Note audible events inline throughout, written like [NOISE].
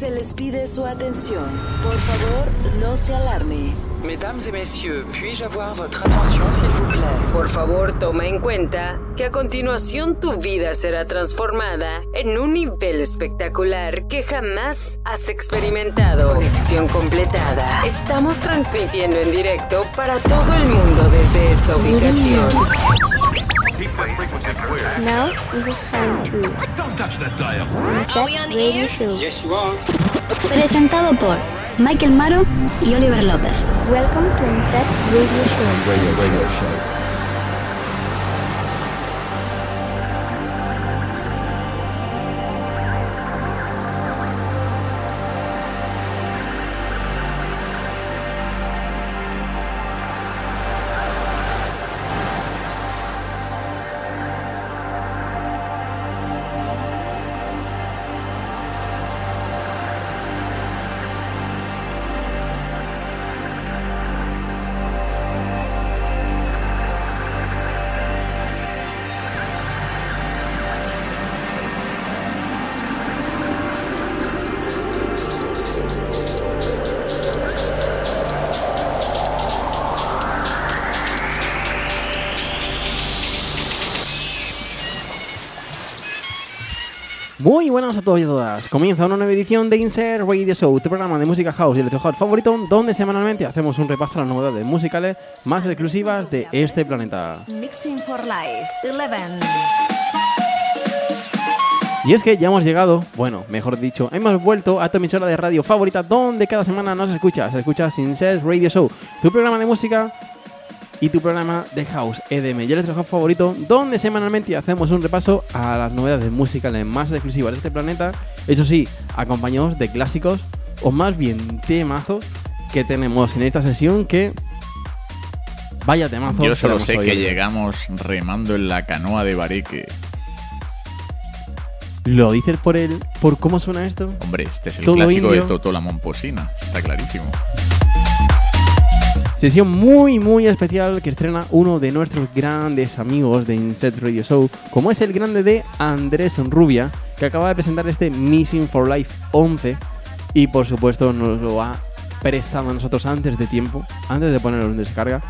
Se les pide su atención. Por favor, no se alarme. Mesdames et messieurs, puis-je avoir votre attention, s'il vous plaît? Por favor, toma en cuenta que a continuación tu vida será transformada en un nivel espectacular que jamás has experimentado. Conexión completada. Estamos transmitiendo en directo para todo el mundo desde esta ubicación. Now this is time to Don't touch that dial. Reset Radio Show. Presentado por Michael Maro y Oliver López. Welcome to Reset Radio Show. Muy buenas a todos y a todas. Comienza una nueva edición de Insert Radio Show, tu programa de música house y electro house favorito, donde semanalmente hacemos un repaso a las novedades musicales más exclusivas de este planeta. Mixing for Life 11. Y es que ya hemos llegado, bueno, mejor dicho, hemos vuelto a tu emisora de radio favorita, donde cada semana nos escuchas. Escuchas Insert Radio Show, tu programa de música y tu programa de House EDM y electro house favorito, donde semanalmente hacemos un repaso a las novedades musicales más exclusivas de este planeta, eso sí, acompañados de clásicos o más bien temazos que tenemos en esta sesión que vaya temazos. Yo solo sé hoy. que llegamos remando en la canoa de Bareque. ¿Lo dices por el por cómo suena esto? Hombre, este es el Todo clásico indio. de Totó la Momposina, está clarísimo. Sesión muy muy especial que estrena uno de nuestros grandes amigos de Inset Radio Show, como es el grande de Andrés Rubia, que acaba de presentar este Missing for Life 11 y por supuesto nos lo ha prestado a nosotros antes de tiempo, antes de ponerlo en descarga,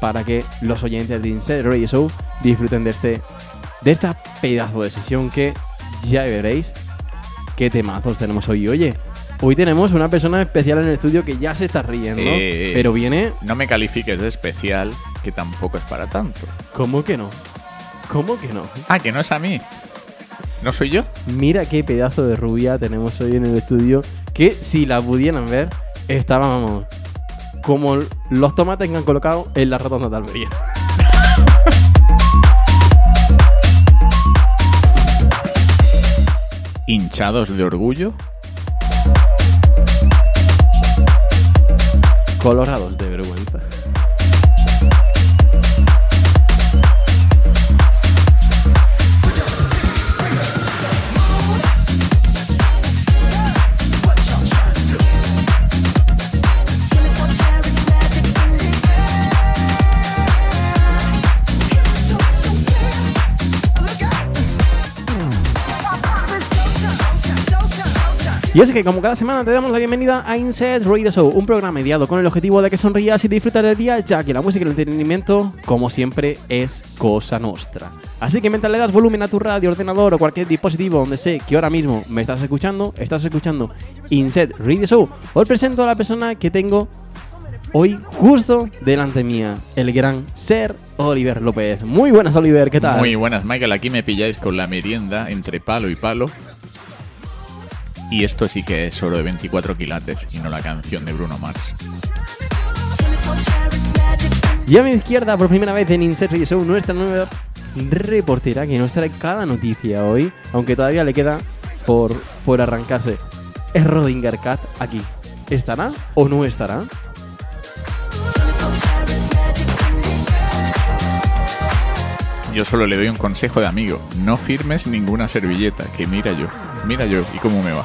para que los oyentes de Inset Radio Show disfruten de este de esta pedazo de sesión que ya veréis qué temazos tenemos hoy. Oye, hoy tenemos una persona especial en el estudio que ya se está riendo, Eh, pero viene No me califiques de especial, que tampoco es para tanto. ¿Cómo que no? ¿Cómo que no? Ah, que no es a mí. ¿No soy yo? Mira qué pedazo de rubia tenemos hoy en el estudio. Que si la pudieran ver, estábamos como los tomates que han colocado en la rotonda de Almería. [LAUGHS] Hinchados de orgullo. Colorados de vergüenza. Y es que como cada semana te damos la bienvenida a Inset Radio Show, un programa mediado con el objetivo de que sonrías y disfrutas del día, ya que la música y el entretenimiento, como siempre, es cosa nuestra. Así que mientras le das volumen a tu radio, ordenador o cualquier dispositivo donde sé que ahora mismo me estás escuchando, estás escuchando Inset Radio Show, os presento a la persona que tengo hoy justo delante mía, el gran Ser Oliver López. Muy buenas, Oliver, ¿qué tal? Muy buenas, Michael. Aquí me pilláis con la merienda entre palo y palo. Y esto sí que es oro de 24 quilates y no la canción de Bruno Mars. Y a mi izquierda, por primera vez en Insert Radio Show, nuestra nueva reportera que nos trae cada noticia hoy, aunque todavía le queda por, por arrancarse. Es Rodinger Cat aquí. ¿Estará o no estará? Yo solo le doy un consejo de amigo. No firmes ninguna servilleta, que mira yo. Mira yo y cómo me va.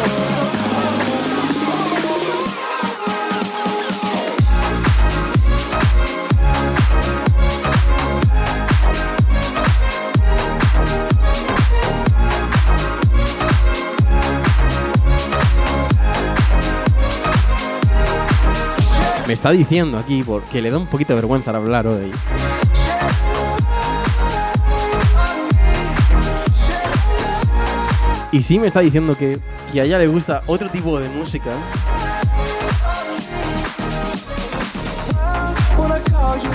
Me está diciendo aquí, porque le da un poquito de vergüenza al hablar hoy. Y sí me está diciendo que, que a ella le gusta otro tipo de música.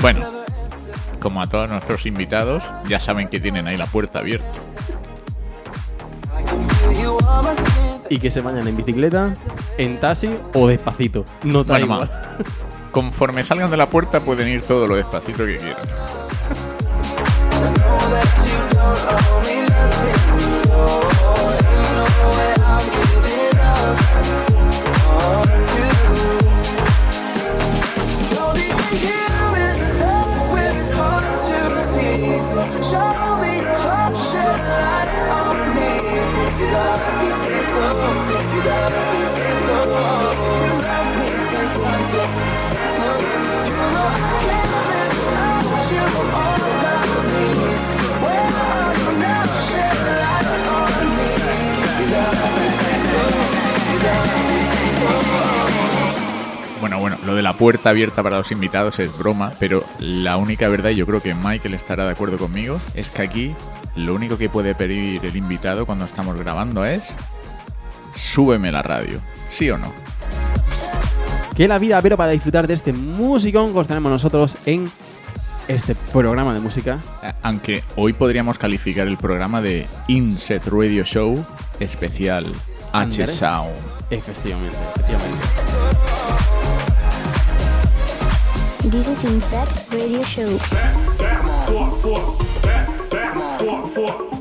Bueno, como a todos nuestros invitados, ya saben que tienen ahí la puerta abierta. Y que se vayan en bicicleta, en taxi o despacito. No da Bueno, igual. [LAUGHS] conforme salgan de la puerta pueden ir todo lo despacito que quieran. Bueno, bueno, lo de la puerta abierta para los invitados es broma, pero la única verdad, y yo creo que Michael estará de acuerdo conmigo, es que aquí lo único que puede pedir el invitado cuando estamos grabando es súbeme la radio, ¿sí o no? Que la vida, pero para disfrutar de este musicón que os tenemos nosotros en este programa de música. Eh, Aunque hoy podríamos calificar el programa de Inset Radio Show especial H Andrés. Sound. Efectivamente, efectivamente. This is Inset Radio Show. I don't wanna work today,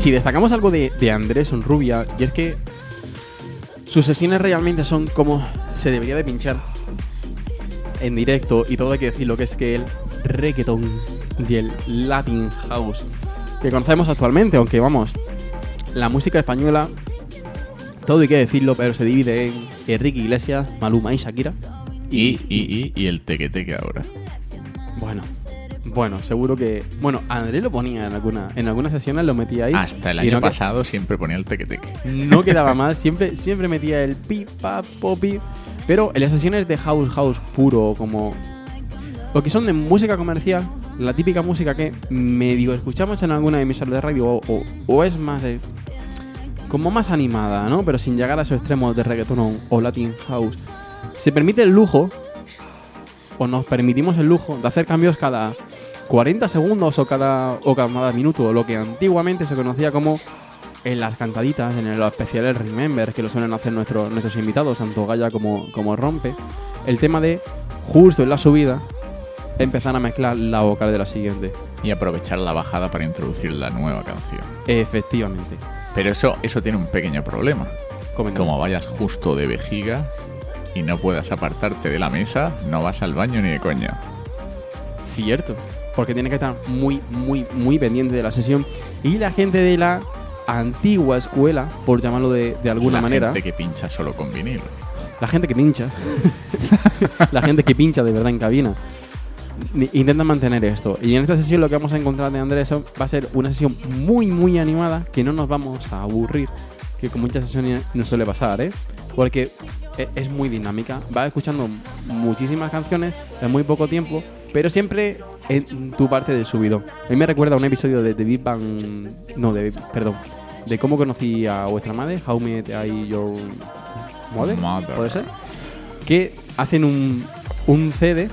si destacamos algo de, de Andrés Rubia, y es que sus sesiones realmente son como se debería de pinchar en directo, y todo hay que decirlo, que es que el reggaeton y el Latin House que conocemos actualmente, aunque vamos, la música española, todo hay que decirlo, pero se divide en Enrique Iglesias, Maluma y Shakira. Y, y, y, y el teque teque ahora. Bueno, bueno, seguro que. Bueno, Andrés lo ponía en alguna, en algunas sesiones, lo metía ahí. Hasta el año no que- pasado siempre ponía el teque teque. no [LAUGHS] quedaba mal, siempre, siempre metía el pi, pa, popi. Pero en las sesiones de house, house puro, como. Lo que son de música comercial, la típica música que medio escuchamos en alguna emisora de radio, o, o- o es más de. como más animada, ¿no? Pero sin llegar a esos extremos de reggaeton o, o Latin house. Se permite el lujo, o nos permitimos el lujo, de hacer cambios cada 40 segundos o cada, o cada minuto, lo que antiguamente se conocía como en las cantaditas, en los especiales Remember, que lo suelen hacer nuestros, nuestros invitados, tanto Gaya como, como Rompe, el tema de justo en la subida empezar a mezclar la vocal de la siguiente. Y aprovechar la bajada para introducir la nueva canción. Efectivamente. Pero eso, eso tiene un pequeño problema. Como vayas justo de vejiga y no puedas apartarte de la mesa, no vas al baño ni de coña. Cierto. Porque tiene que estar muy, muy, muy pendiente de la sesión. Y la gente de la antigua escuela, por llamarlo de, de alguna la manera. gente que pincha solo con vinilo. la gente que pincha, [LAUGHS] la gente que pincha de verdad en cabina, ni- intenta mantener esto. Y en esta sesión lo que vamos a encontrar de Andrés va a ser una sesión muy, muy animada, que no nos vamos a aburrir, que con muchas sesiones nos suele pasar, ¿eh? Porque e- es muy dinámica, va escuchando muchísimas canciones en muy poco tiempo, pero siempre en tu parte del subido. A mí me recuerda a un episodio de The Big Bang, no, de, perdón, de cómo conocí a vuestra madre, How Met I Your Mother, Mother. ¿puede ser? Que hacen un, un CD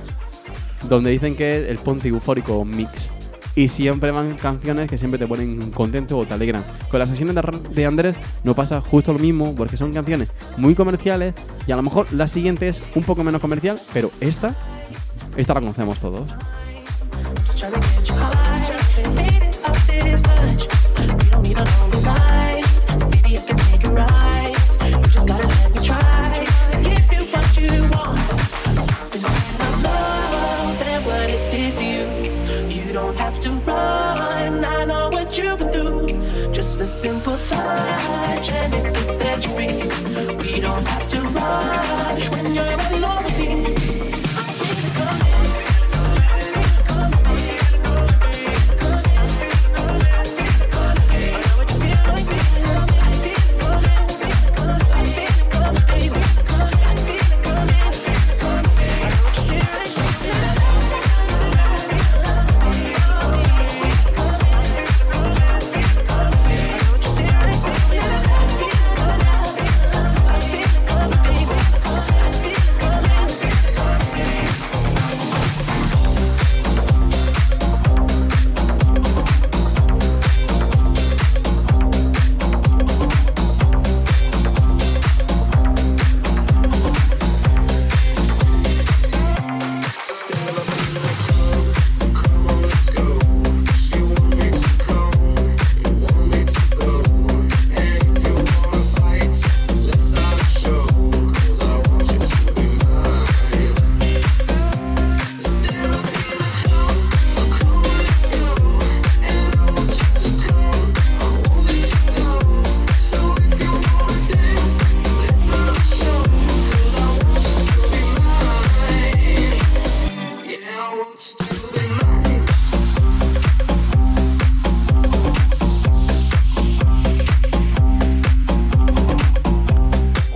donde dicen que es el Ponte Eufórico Mix. Y siempre van canciones que siempre te ponen contento o te alegran. Con las sesiones de Andrés no pasa justo lo mismo, porque son canciones muy comerciales y a lo mejor la siguiente es un poco menos comercial, pero esta, esta la conocemos todos. Just a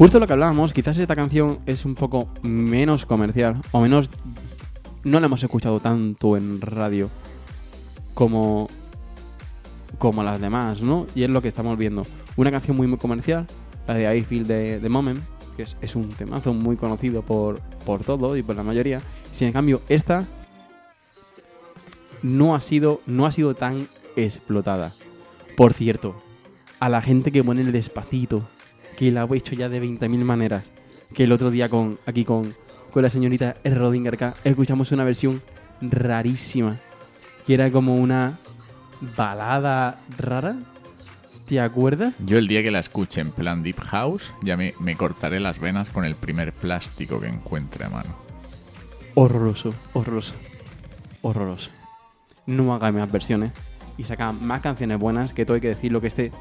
Justo lo que hablábamos, quizás esta canción es un poco menos comercial, o menos no la hemos escuchado tanto en radio como, como las demás, ¿no? Y es lo que estamos viendo. Una canción muy, muy comercial, la de I Feel the, Moment, que es, un temazo muy conocido por, por todo y por la mayoría. Sin en cambio, esta no ha sido, no ha sido tan explotada. Por cierto, a la gente que pone el despacito, que la he hecho ya de 20.000 maneras, que el otro día con aquí con, con la señorita. Rodinger acá escuchamos una versión rarísima, que era como una balada rara. ¿Te acuerdas? Yo el día que la escuche en plan Deep House, ya me, me cortaré las venas con el primer plástico que encuentre a mano. Horroroso, horroroso, horroroso. No haga más versiones y saca más canciones buenas, que todo hay que decirlo que este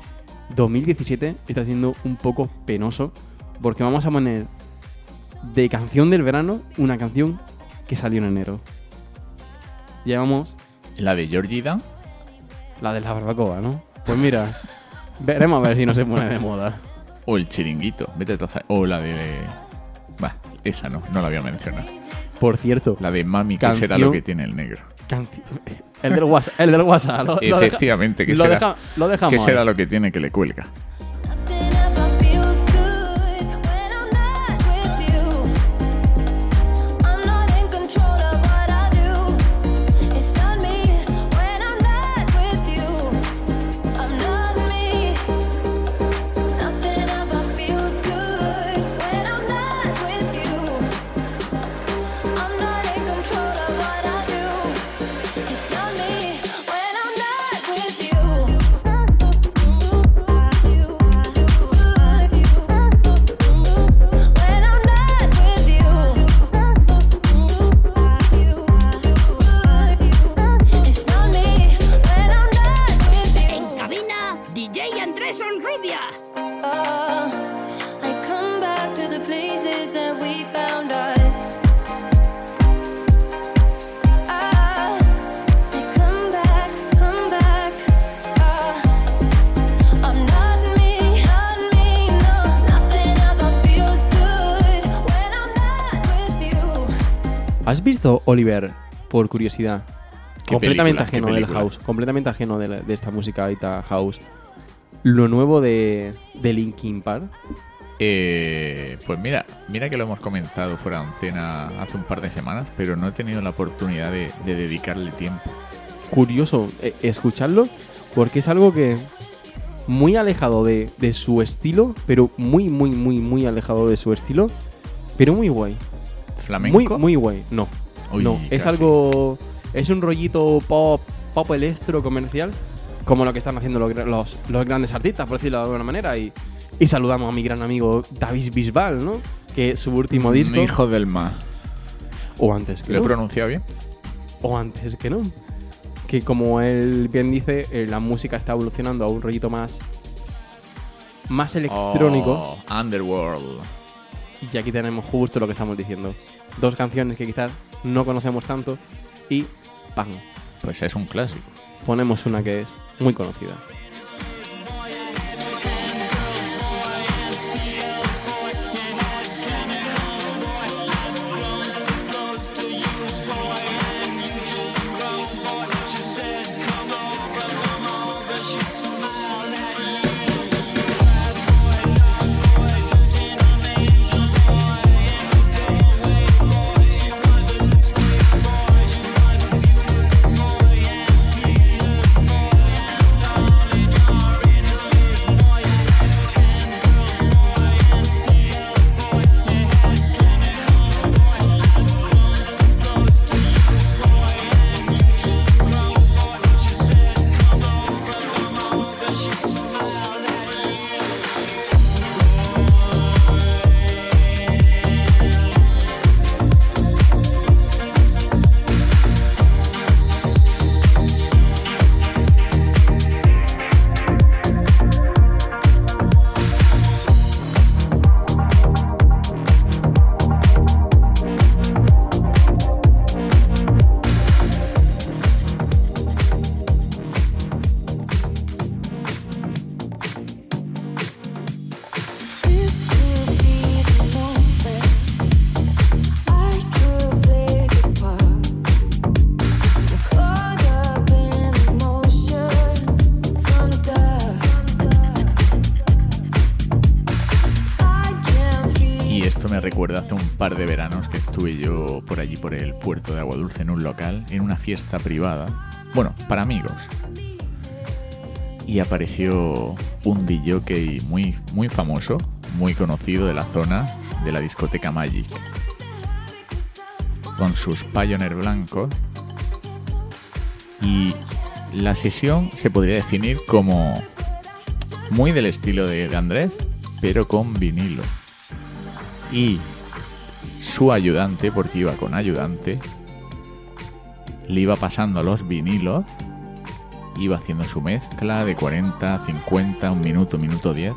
2017 está siendo un poco penoso, porque vamos a poner de canción del verano una canción que salió en enero. Llevamos La de Georgie Dan, la de la barbacoa, ¿no? Pues mira, veremos a ver si no se pone de moda. o el chiringuito, vete a O la de. Bah, esa no, no la voy a mencionar. Por cierto, La de Mami, que será lo que tiene el negro. El del WhatsApp, el del WhatsApp, lo, lo deja- Efectivamente, que lo, será, deja- lo dejamos. que será lo que tiene que le cuelga. Oliver, por curiosidad? ¿Qué completamente ajeno del house, completamente ajeno de, la- de esta música ahorita house. Lo nuevo de, de Linkin Park. Eh, pues mira, mira que lo hemos comentado fuera de antena hace un par de semanas, pero no he tenido la oportunidad de, de dedicarle tiempo. Curioso eh, escucharlo porque es algo que muy alejado de, de su estilo, pero muy, muy, muy, muy alejado de su estilo, pero muy guay. ¿Flamenco? Muy guay. No, Uy, no, es casi. algo. Es un rollito pop, pop electro comercial, como lo que están haciendo los, los, los grandes artistas, por decirlo de alguna manera. Y, y saludamos a mi gran amigo David Bisbal, ¿no? Que su último disco. Mi hijo del mar. O antes que ¿Lo he no. pronunciado bien? O antes que no. Que como él bien dice, eh, la música está evolucionando a un rollito más. Más electrónico. Oh, Underworld. Y aquí tenemos justo lo que estamos diciendo. Dos canciones que quizás no conocemos tanto. Y ¡pam! Pues es un clásico. Ponemos una que es muy conocida. Por el puerto de Agua Dulce, en un local, en una fiesta privada. Bueno, para amigos. Y apareció un DJ muy, muy famoso, muy conocido de la zona, de la discoteca Magic. Con sus Pioneer blancos. Y la sesión se podría definir como muy del estilo de Andrés, pero con vinilo y su ayudante, porque iba con ayudante, le iba pasando los vinilos, iba haciendo su mezcla de 40, 50, un minuto, minuto 10,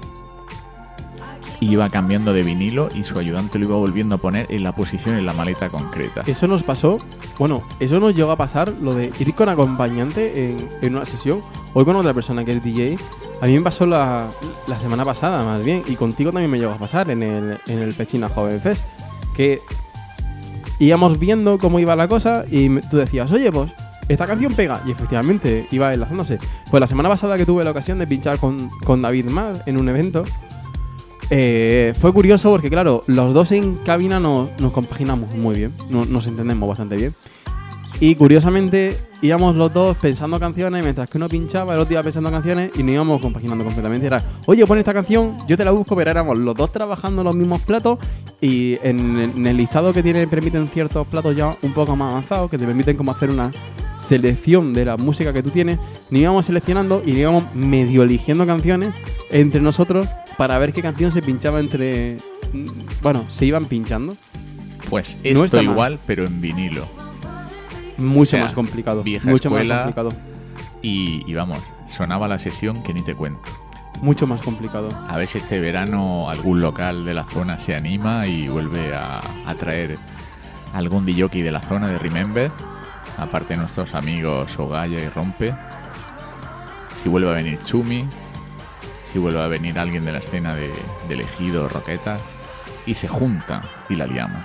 iba cambiando de vinilo y su ayudante lo iba volviendo a poner en la posición en la maleta concreta. Eso nos pasó. Bueno, eso nos llegó a pasar, lo de ir con acompañante en, una sesión. Hoy con otra persona que es DJ. A mí me pasó la, la semana pasada, más bien. Y contigo también me llegó a pasar en el, en el Pechina Joven Fest. Que íbamos viendo cómo iba la cosa y tú decías, oye, pues esta canción pega. Y efectivamente iba enlazándose. Pues la semana pasada que tuve la ocasión de pinchar con, con David Mad en un evento, eh, fue curioso porque, claro, los dos en cabina nos, nos compaginamos muy bien, no- nos entendemos bastante bien. Y curiosamente íbamos los dos pensando canciones, mientras que uno pinchaba, el otro iba pensando canciones y nos íbamos compaginando completamente. Era, oye, pon esta canción, yo te la busco, pero éramos los dos trabajando los mismos platos y en, en el listado que tiene permiten ciertos platos ya un poco más avanzados, que te permiten como hacer una selección de la música que tú tienes, nos íbamos seleccionando y nos íbamos medio eligiendo canciones entre nosotros para ver qué canción se pinchaba entre... mm, Bueno, se iban pinchando. Pues No esto mal. igual, pero en vinilo. Mucho O sea, más complicado. vieja Mucho escuela. más complicado. Y, y vamos, sonaba la sesión que ni te cuento. Mucho más complicado. A ver si este verano algún local de la zona se anima y vuelve a, a traer algún DJ de la zona de Remember, aparte de nuestros amigos Ogaya y Rompe. Si vuelve a venir Chumi, si vuelve a venir alguien de la escena de, de Ejido o Roquetas, y se juntan y la liamos.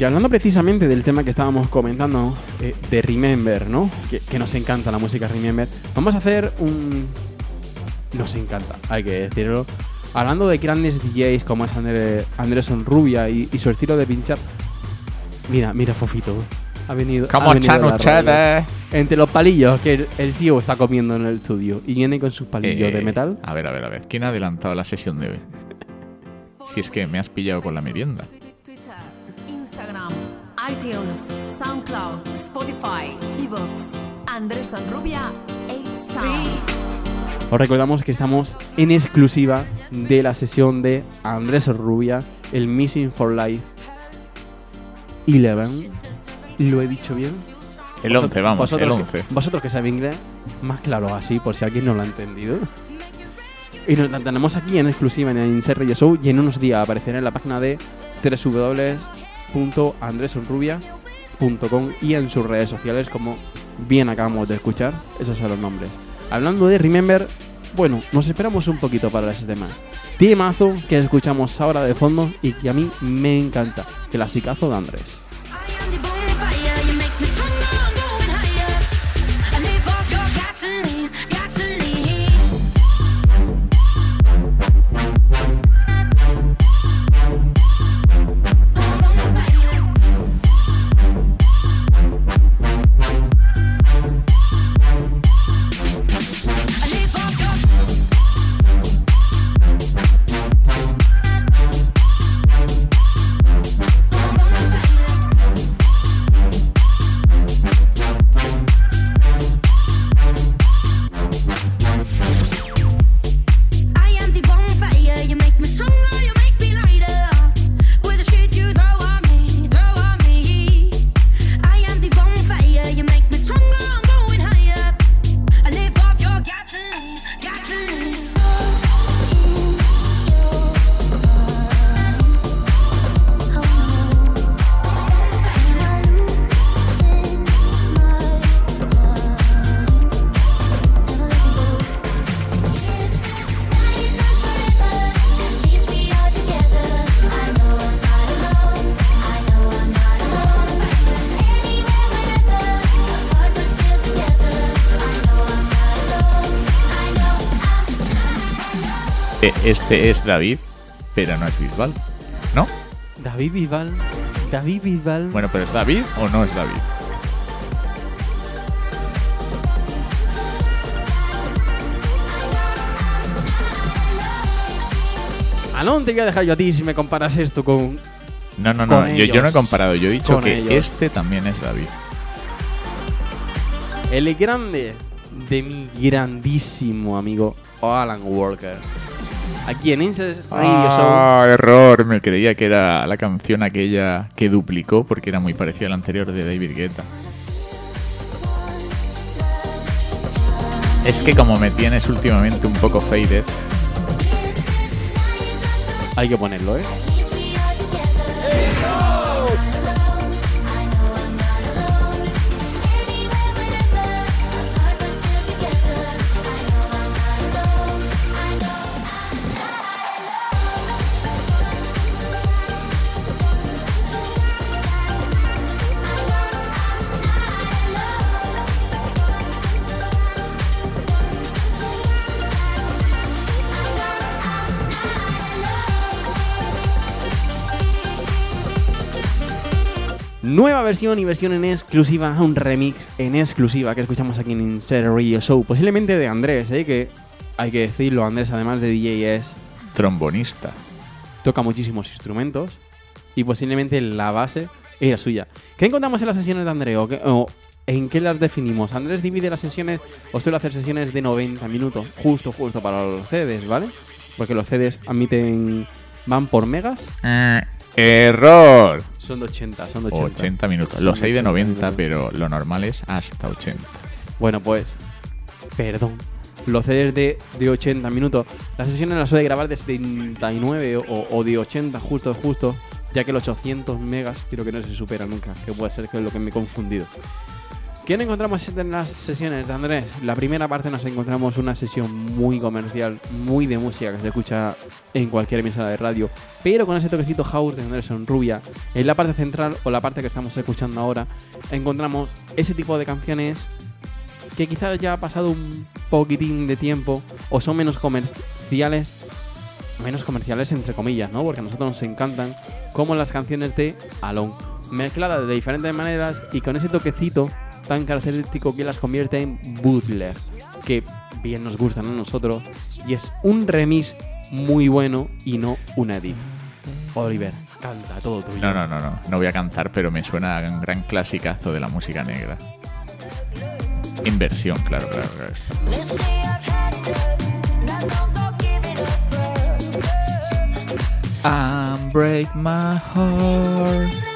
Y hablando precisamente del tema que estábamos comentando, eh, de Remember, ¿no? Que, que nos encanta la música Remember. Vamos a hacer un... Nos encanta, hay que decirlo. Hablando de grandes DJs como es Andre- Anderson Rubia y, y su estilo de pinchar. Mira, mira Fofito. Ha venido. La chanuchada. radio. Entre los palillos que el, el tío está comiendo en el estudio y viene con sus palillos Eh, de metal. A ver, a ver, a ver. ¿Quién ha adelantado la sesión de hoy? Si es que me has pillado con la merienda. ITunes, SoundCloud, Spotify, Evox, Andrés Rubia, 8 Sound. Os recordamos que estamos en exclusiva de la sesión de Andrés Rubia, el Missing for Life 11. ¿Lo he dicho bien? El 11, vamos, Vosotros el que- 11. vosotros que sabéis inglés, más claro así, por si alguien no lo ha entendido. Y nos la tenemos aquí en exclusiva en el Insert Radio Show y en unos días aparecerá en la página de www.andresorrubia.com y en sus redes sociales, como bien acabamos de escuchar. Esos son los nombres. Hablando de Remember, bueno, nos esperamos un poquito para ese tema. Temazo que escuchamos ahora de fondo y que a mí me encanta. Clasicazo de Andrés. Eh, Este es David, pero no es Bisbal. ¿No? David Vival. David Vival. Bueno, pero ¿es David o no es David? ¿A dónde te voy a dejar yo a ti si me comparas esto con No, no, no. Yo, yo no he comparado. Yo he dicho Con que ellos. este también es David. el grande de mi grandísimo amigo Alan Walker? Aquí en Incest Radio Show. Ah, error. Me creía que era la canción aquella que duplicó porque era muy parecida a la anterior de David Guetta. Es que como me tienes últimamente un poco faded, Hay que ponerlo, ¿eh? Nueva versión y versión en exclusiva, un remix en exclusiva que escuchamos aquí en Insert Radio Show. Posiblemente de Andrés, ¿eh? que hay que decirlo, Andrés además de DJ es trombonista. toca muchísimos instrumentos y posiblemente la base era suya. ¿Qué encontramos en las sesiones de Andrés? ¿O, qué- o en qué las definimos? Andrés divide las sesiones o suele hacer sesiones de 90 minutos, justo, justo para los CDs, ¿vale? Porque los CDs admiten, van por megas, Eh, error. son de 80, son de 80. 80 minutos. Los hay de 80 90, minutos. pero lo normal es hasta 80. Bueno, pues, perdón. Los CDs de, de 80 minutos. Las sesiones las suele grabar de 79 o, o de 80, justo, justo. Ya que los 800 megas creo que no se supera nunca. Que puede ser que es lo que me he confundido. ¿Qué encontramos en las sesiones de Andrés? La primera parte nos encontramos una sesión muy comercial, muy de música que se escucha en cualquier emisora de radio, pero con ese toquecito house de Andrés Rubia. En la parte central o la parte que estamos escuchando ahora, encontramos ese tipo de canciones que quizás ya ha pasado un poquitín de tiempo o son menos comerciales, menos comerciales entre comillas, ¿no? Porque a nosotros nos encantan, como las canciones de Alone, mezcladas de diferentes maneras y con ese toquecito tan característico que las convierte en bootleg, que bien nos gustan a nosotros, y es un remix muy bueno y no un edit. Oliver, canta todo tuyo. No, no, no, no. No voy a cantar, pero me suena a un gran clasicazo de la música negra. Inversión, claro, claro, claro. Unbreak my heart.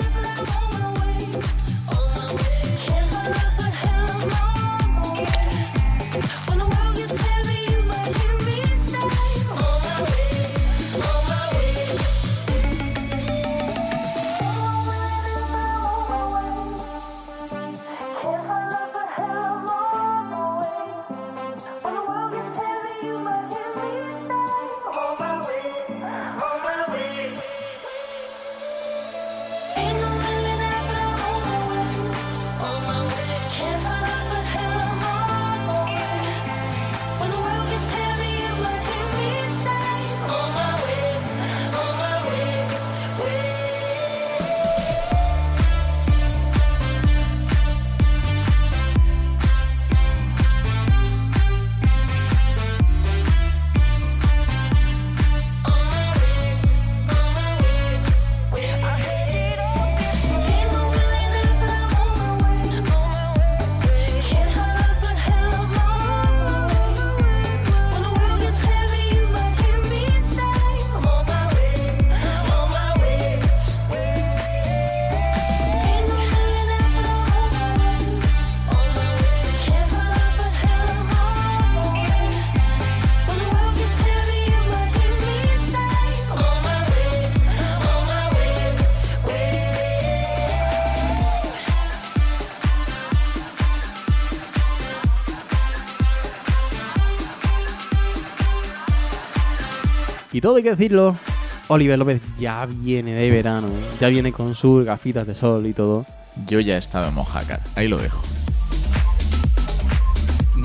Todo hay que decirlo, Oliver López ya viene de verano, ¿eh? ya viene con sus gafitas de sol y todo. Yo ya he estado en Mojácar. Ahí lo dejo.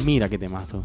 Mira qué temazo.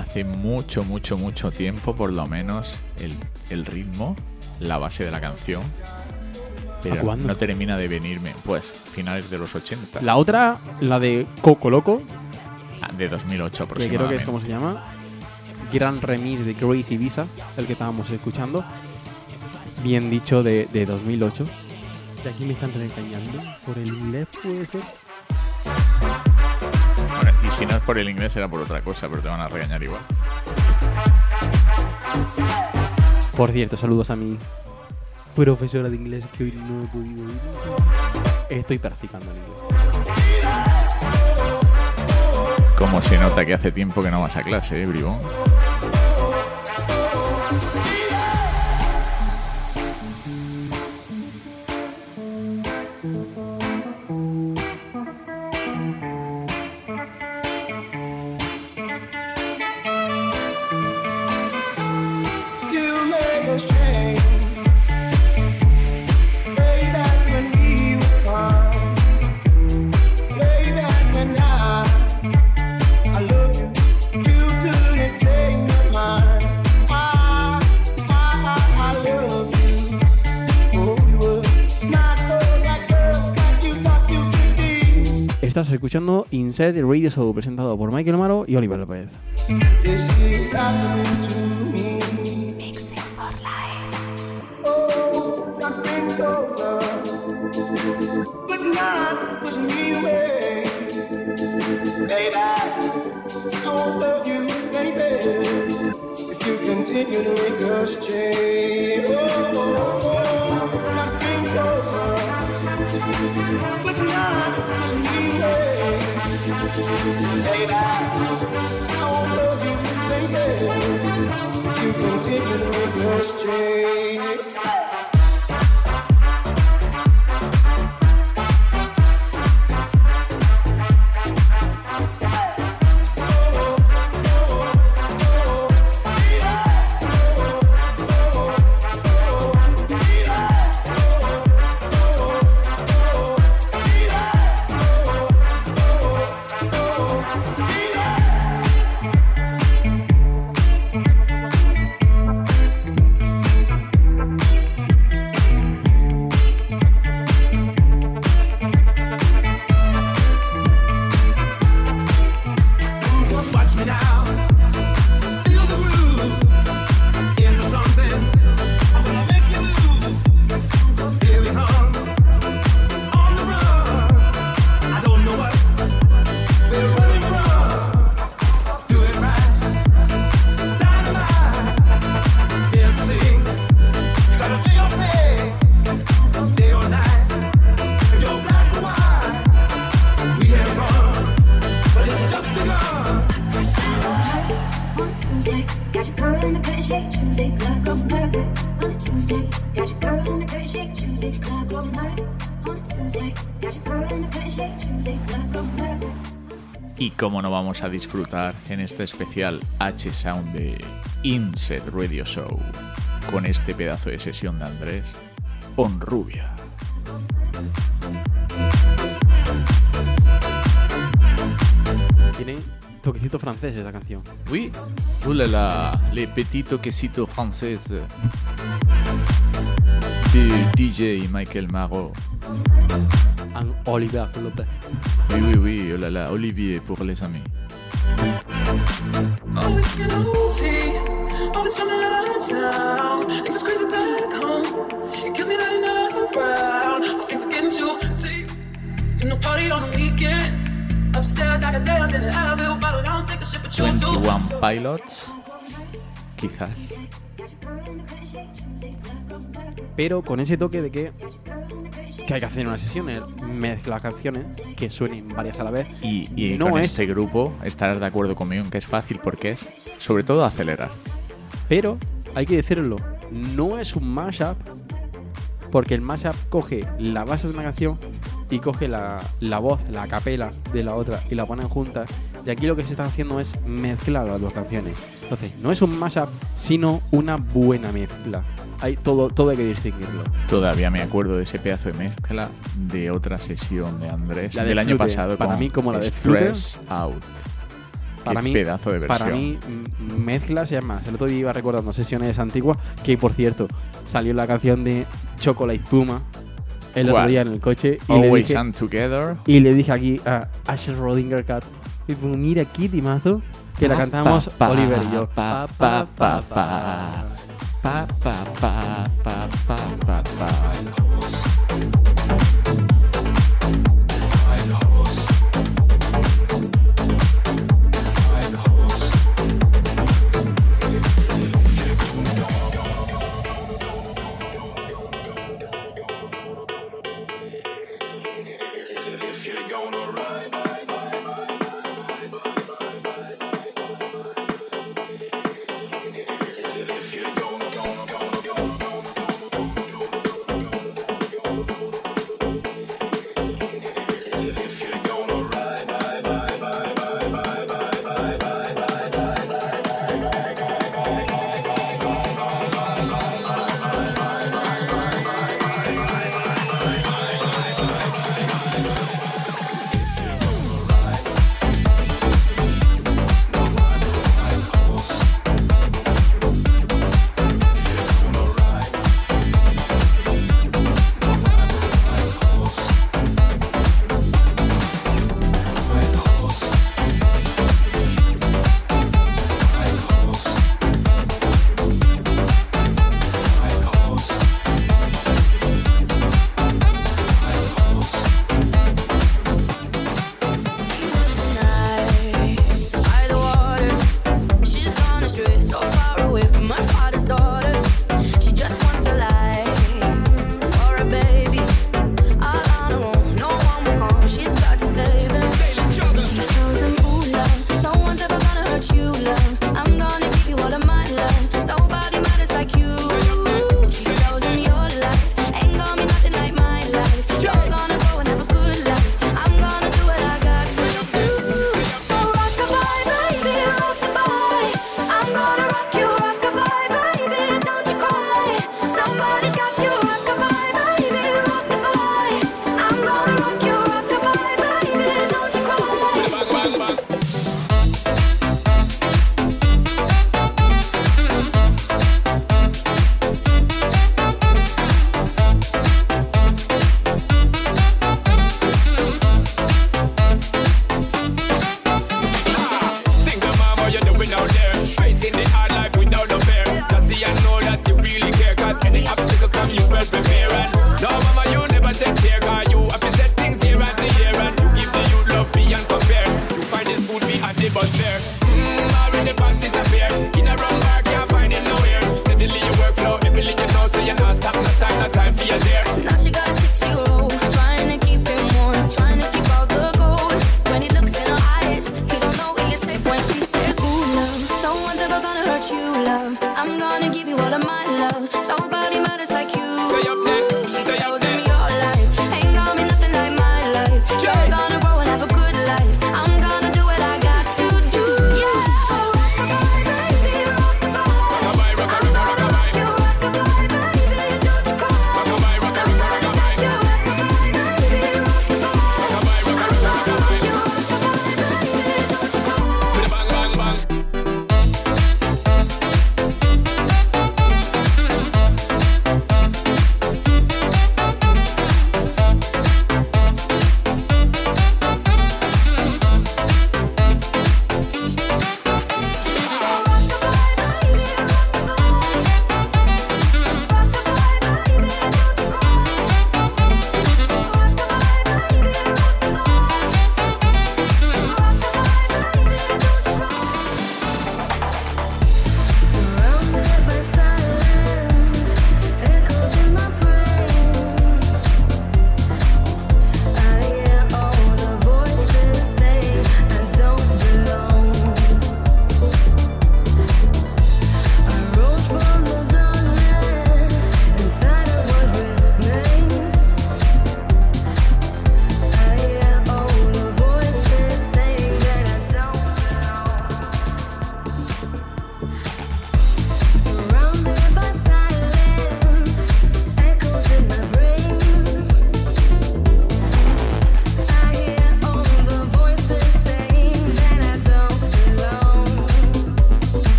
Hace mucho, mucho, mucho tiempo, por lo menos, el, el ritmo, la base de la canción. Pero cuándo? no termina de venirme. Pues, finales de los 80. La otra, la de Coco Loco, Ah, De 2008 que aproximadamente. creo que es como se llama. Gran remix de Crazy Visa, el que estábamos escuchando. Bien dicho, de, de 2008. De aquí me están regañando por el inglés, puede ser. Y si no es por el inglés, era por otra cosa, pero te van a regañar igual. Por cierto, saludos a mi profesora de inglés que hoy no he podido ir. Estoy practicando el inglés. Como se nota que hace tiempo que no vas a clase, ¿eh, bribón? Escuchando Inside Radio Show presentado por Michael Maro y Oliver López. Baby, I won't love you any better if you continue to make us disfrutar en este especial H-Sound de Inset Radio Show con este pedazo de sesión de Andrés Onrubia. Tiene toquecito francés esta canción. Oui, oulala, les petits toquecitos françaises de DJ Michael Marot. Oliver López. Oui, oui, oui, oh là là, Olivier pour les amis. Always get lonely, always something out of town. Things is crazy back home. It kills me that you're not around. I think we're getting too deep. Do no party on the weekend. Upstairs, I can say I'm in the Advil, bottle down, take the shit, but you do. 21 Pilots, quizás. Pero con ese toque de que, que hay que hacer una sesión, es mezclar canciones que suenen varias a la vez. Y, y no con es, este grupo estarás de acuerdo conmigo en que es fácil porque es, sobre todo, acelerar. pero hay que decirlo, no es un mashup, porque el mashup coge la base de una canción y coge la, la voz, la capela de la otra y la ponen juntas. Y aquí lo que se está haciendo es mezclar las dos canciones. Entonces, no es un mashup, sino una buena mezcla. Hay todo, todo hay que distinguirlo. Todavía me acuerdo de ese pedazo de mezcla de otra sesión de Andrés La de del año Flute, pasado. para con mí como la de. Stress Out. Para Qué mí, pedazo de versión. para mí, mezclas y además. El otro día iba recordando sesiones antiguas que, por cierto, salió la canción de Chocolate Puma el otro día en el coche y le, Always dije, and Together. y le dije aquí a Asher Rodinger Cat, y como, mira aquí, timazo, que la cantamos Oliver y yo. pa, pa, pa, pa. Pa, pa, pa, pa, pa, pa, pa.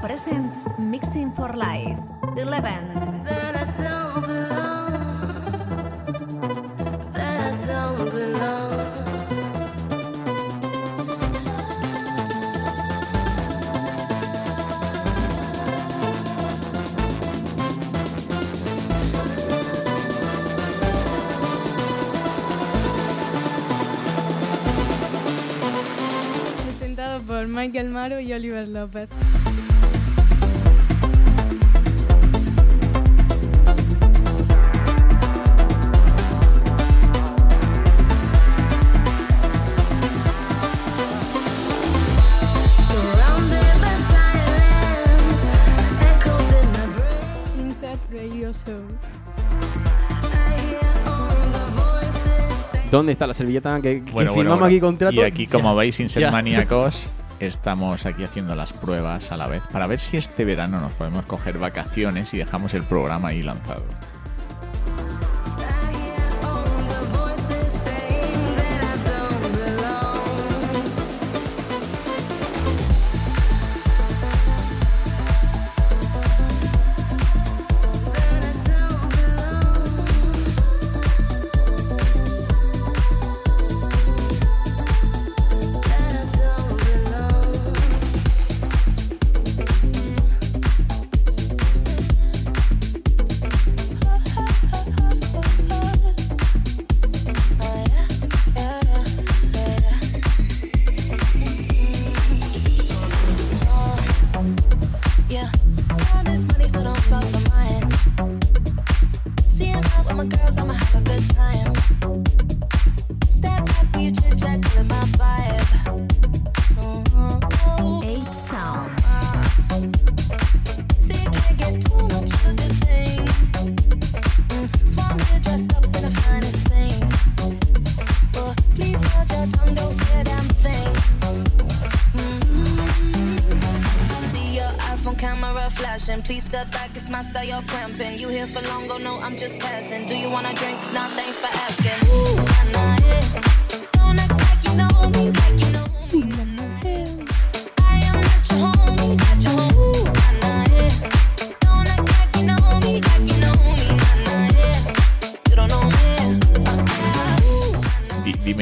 Presents Mixing for Life 11. that I don't belong. That I don't belong. Presentado por Michael Maro y Oliver López. ¿Dónde está la servilleta que, que Bueno, firmamos bueno. aquí contrato? Y aquí, como Ya, veis, sin ser [LAUGHS] ya. maníacos, estamos aquí haciendo las pruebas a la vez para ver si este verano nos podemos coger vacaciones y dejamos el programa ahí lanzado.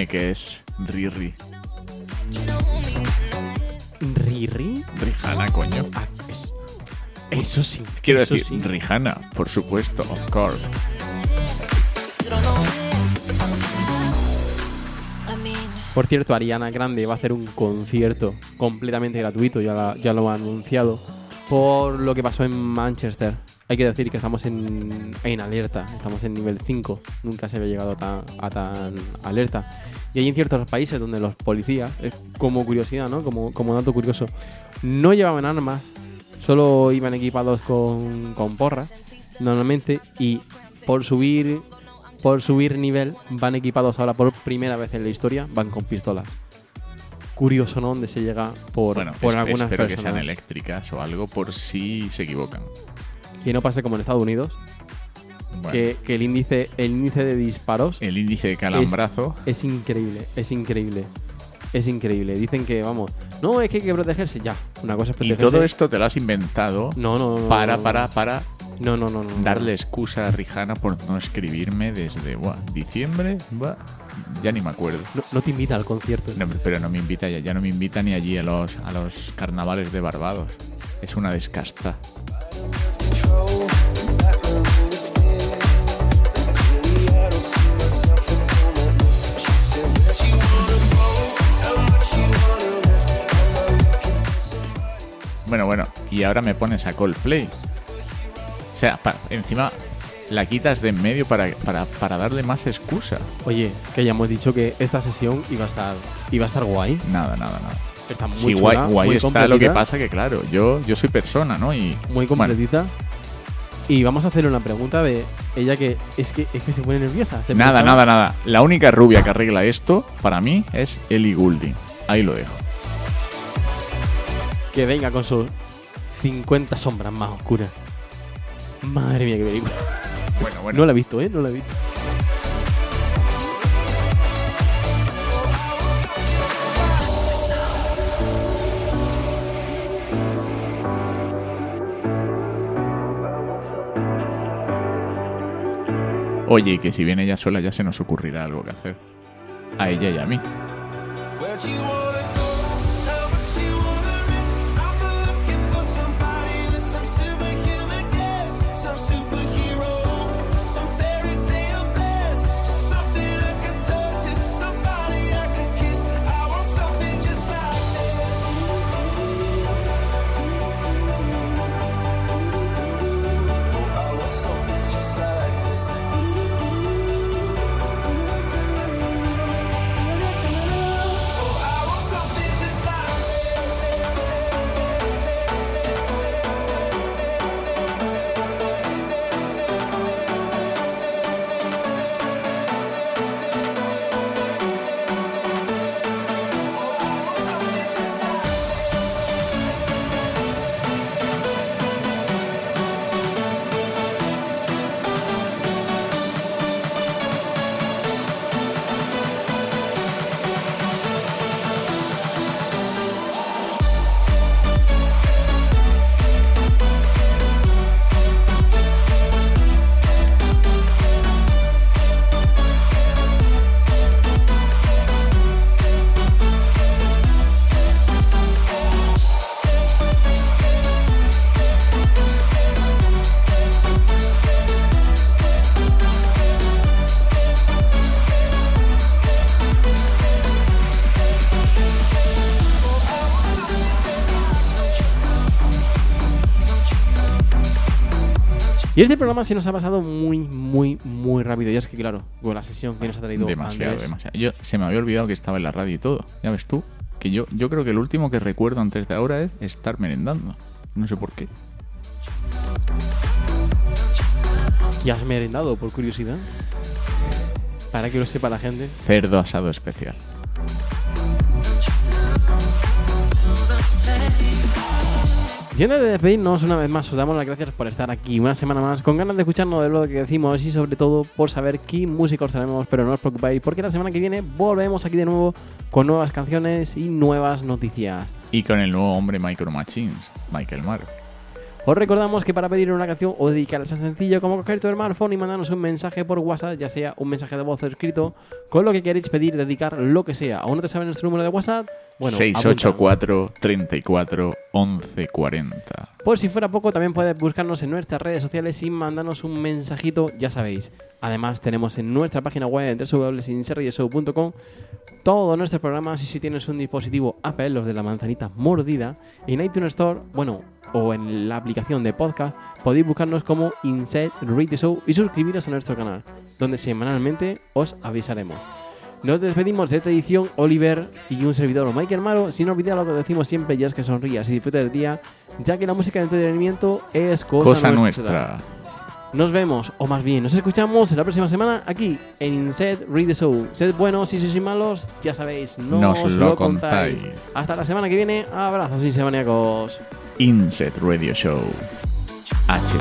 Qué es Riri. ¿Riri? Rihanna, coño. Ah, es- Eso sí. Quiero eso decir, sí. Rihanna, por supuesto, of course. Por cierto, Ariana Grande va a hacer un concierto completamente gratuito, ya, la- ya lo ha anunciado, por lo que pasó en Manchester. Hay que decir que estamos en, en alerta, estamos en nivel 5, nunca se había llegado tan- a tan alerta. Y hay en ciertos países donde los policías, como curiosidad, ¿no? Como, como dato curioso, no llevaban armas, solo iban equipados con, con porras, normalmente, y por subir por subir nivel van equipados ahora por primera vez en la historia, van con pistolas. Curioso, ¿no? Donde se llega por, Bueno, por algunas espero que personas. sean eléctricas o algo por si se equivocan. Que no pase como en Estados Unidos, Bueno, que, que el índice el índice de disparos el índice de calambrazo. es increíble, es increíble. Es increíble. Dicen que, vamos, no, es que hay que protegerse. Ya, una cosa es Y protegerse. todo esto te lo has inventado No, no, no. para, no, para, para No, no, no. darle excusa a Rihanna por no escribirme desde buah, diciembre. buah, ya ni me acuerdo. No, no te invita al concierto. No, pero no me invita ya, ya no me invita ni allí a los, a los carnavales de Barbados. Es una descasta. Bueno, bueno, y ahora me pones a Coldplay. O sea, pa- encima la quitas de en medio para, para, para darle más excusa. Oye, que ya hemos dicho que esta sesión iba a estar, iba a estar guay. Nada, nada, nada. Está muy Sí, chula, guay, guay muy está lo que pasa que, claro, yo, yo soy persona, ¿no? Y Muy bueno, completita. Y vamos a hacerle una pregunta de ella que es que, es que se pone nerviosa. se nada, pensaba- nada, nada. La única rubia que arregla esto, para mí, es Ellie Goulding. Ahí lo dejo. Que venga con sus 50 sombras más oscuras. Madre mía, qué película. Bueno, bueno. No la he visto, ¿eh? No la he visto. Oye, y que si viene ella sola ya se nos ocurrirá algo que hacer. A ella y a mí. Y este programa se nos ha pasado muy, muy, muy rápido. Y es que, claro, con la sesión que nos ha traído Demasiado, Andrés. demasiado. Yo se me había olvidado que estaba en la radio y todo. Ya ves tú. Que yo, yo creo que el último que recuerdo antes de ahora es estar merendando. No sé por qué. ¿Y has merendado, por curiosidad? Para que lo sepa la gente. Cerdo asado especial. Y antes de despedirnos una vez más, os damos las gracias por estar aquí una semana más, con ganas de escucharnos de lo que decimos y sobre todo por saber qué música os traemos, pero no os preocupéis, porque la semana que viene volvemos aquí de nuevo con nuevas canciones y nuevas noticias. Y con el nuevo hombre Micro Machines, Michael Maro. Os recordamos que para pedir una canción o dedicarla es tan sencillo como coger tu smartphone y mandarnos un mensaje por WhatsApp, ya sea un mensaje de voz o escrito, con lo que queréis pedir, dedicar lo que sea. ¿Aún no te sabe nuestro número de WhatsApp? Bueno, apunta. 684 34 11 40. Por si fuera poco, también puedes buscarnos en nuestras redes sociales y mandarnos un mensajito, ya sabéis. Además, tenemos en nuestra página web www.inserradioshow.com todos nuestros programas y si tienes un dispositivo Apple, los de la manzanita mordida, en iTunes Store, bueno, o en la aplicación de podcast, podéis buscarnos como Inside Radio Show y suscribiros a nuestro canal, donde semanalmente os avisaremos. Nos despedimos de esta edición, Oliver y un servidor, Michael Maro, sin olvidar lo que decimos siempre, ya es que sonrías y disfruta del día, ya que la música de entretenimiento es cosa, Cosa nuestra. nuestra. Nos vemos, o más bien, nos escuchamos la próxima semana aquí en Inset Read the Show. Sed buenos y si sois malos, ya sabéis, no Nos os lo contáis. contáis. Hasta la semana que viene, abrazos insemaníacos. Inset Radio Show. H